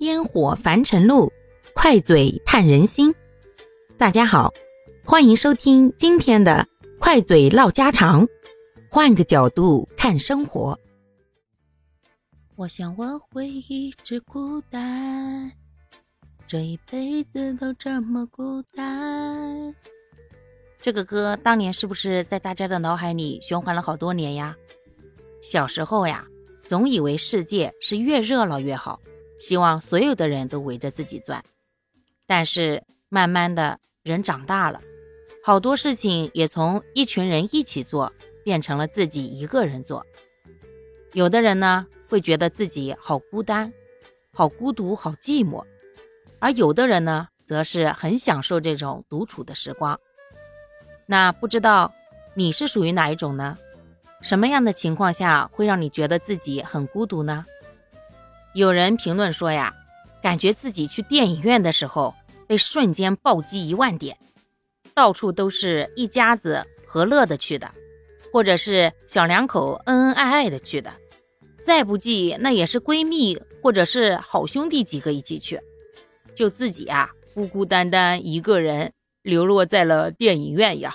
烟火凡尘路，快嘴探人心。大家好，欢迎收听今天的快嘴唠家常，换个角度看生活。我想我会一直孤单，这一辈子都这么孤单。这个歌当年是不是在大家的脑海里循环了好多年呀？小时候呀，总以为世界是越热闹越好。希望所有的人都围着自己转，但是慢慢的人长大了，好多事情也从一群人一起做变成了自己一个人做。有的人呢会觉得自己好孤单、好孤独、好寂寞，而有的人呢则是很享受这种独处的时光。那不知道你是属于哪一种呢？什么样的情况下会让你觉得自己很孤独呢？有人评论说呀，感觉自己去电影院的时候被瞬间暴击一万点，到处都是一家子和乐的去的，或者是小两口恩恩爱爱的去的，再不济那也是闺蜜或者是好兄弟几个一起去，就自己啊孤孤单单一个人流落在了电影院呀。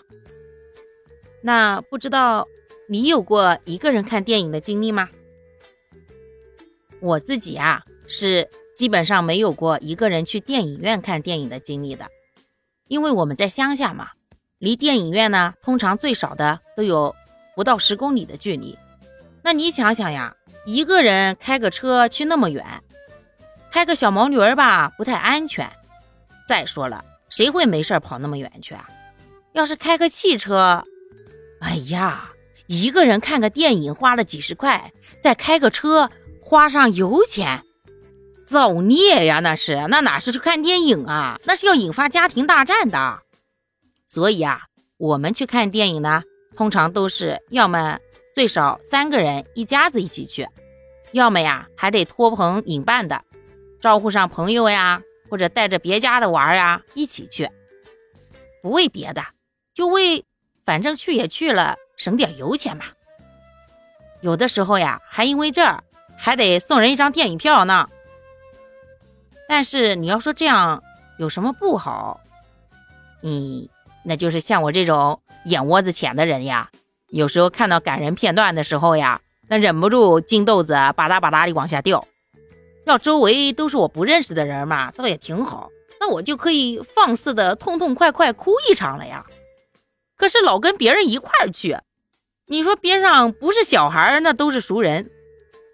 那不知道你有过一个人看电影的经历吗？我自己啊，是基本上没有过一个人去电影院看电影的经历的，因为我们在乡下嘛，离电影院呢，通常最少的都有不到十公里的距离。那你想想呀，一个人开个车去那么远，开个小毛驴儿吧，不太安全。再说了，谁会没事跑那么远去啊？要是开个汽车，哎呀，一个人看个电影花了几十块，再开个车。花上油钱，造孽呀！那是那哪是去看电影啊？那是要引发家庭大战的。所以啊，我们去看电影呢，通常都是要么最少三个人一家子一起去，要么呀还得托朋引伴的，招呼上朋友呀，或者带着别家的娃呀一起去。不为别的，就为反正去也去了，省点油钱嘛。有的时候呀，还因为这儿。还得送人一张电影票呢，但是你要说这样有什么不好？你，那就是像我这种眼窝子浅的人呀，有时候看到感人片段的时候呀，那忍不住金豆子吧嗒吧嗒的往下掉。要周围都是我不认识的人嘛，倒也挺好，那我就可以放肆的痛痛快快哭一场了呀。可是老跟别人一块儿去，你说边上不是小孩，那都是熟人。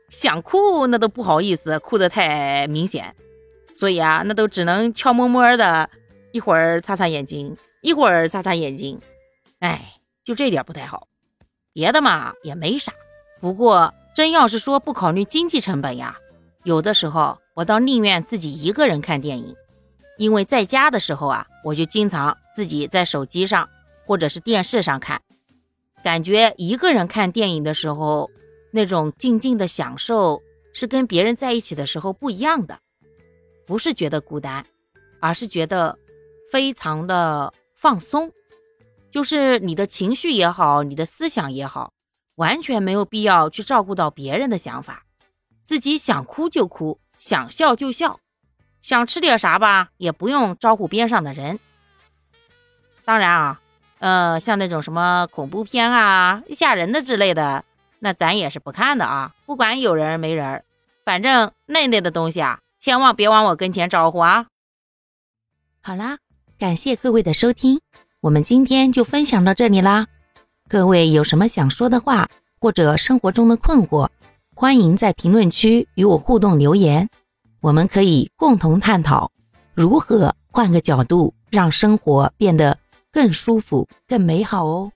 想哭那都不好意思，哭得太明显，所以啊，那都只能悄摸摸的，一会儿擦擦眼睛，一会儿擦擦眼睛，哎，就这点不太好，别的嘛也没啥。不过真要是说不考虑经济成本呀，有的时候我倒宁愿自己一个人看电影，因为在家的时候啊，我就经常自己在手机上或者是电视上看，感觉一个人看电影的时候。那种静静的享受是跟别人在一起的时候不一样的，不是觉得孤单，而是觉得非常的放松，就是你的情绪也好，你的思想也好，完全没有必要去照顾到别人的想法，自己想哭就哭，想笑就笑，想吃点啥吧，也不用招呼边上的人。当然啊，呃，像那种什么恐怖片啊、吓人的之类的。那咱也是不看的啊，不管有人没人，反正那类的东西啊，千万别往我跟前招呼啊。好啦，感谢各位的收听，我们今天就分享到这里啦。各位有什么想说的话，或者生活中的困惑，欢迎在评论区与我互动留言，我们可以共同探讨如何换个角度让生活变得更舒服、更美好哦。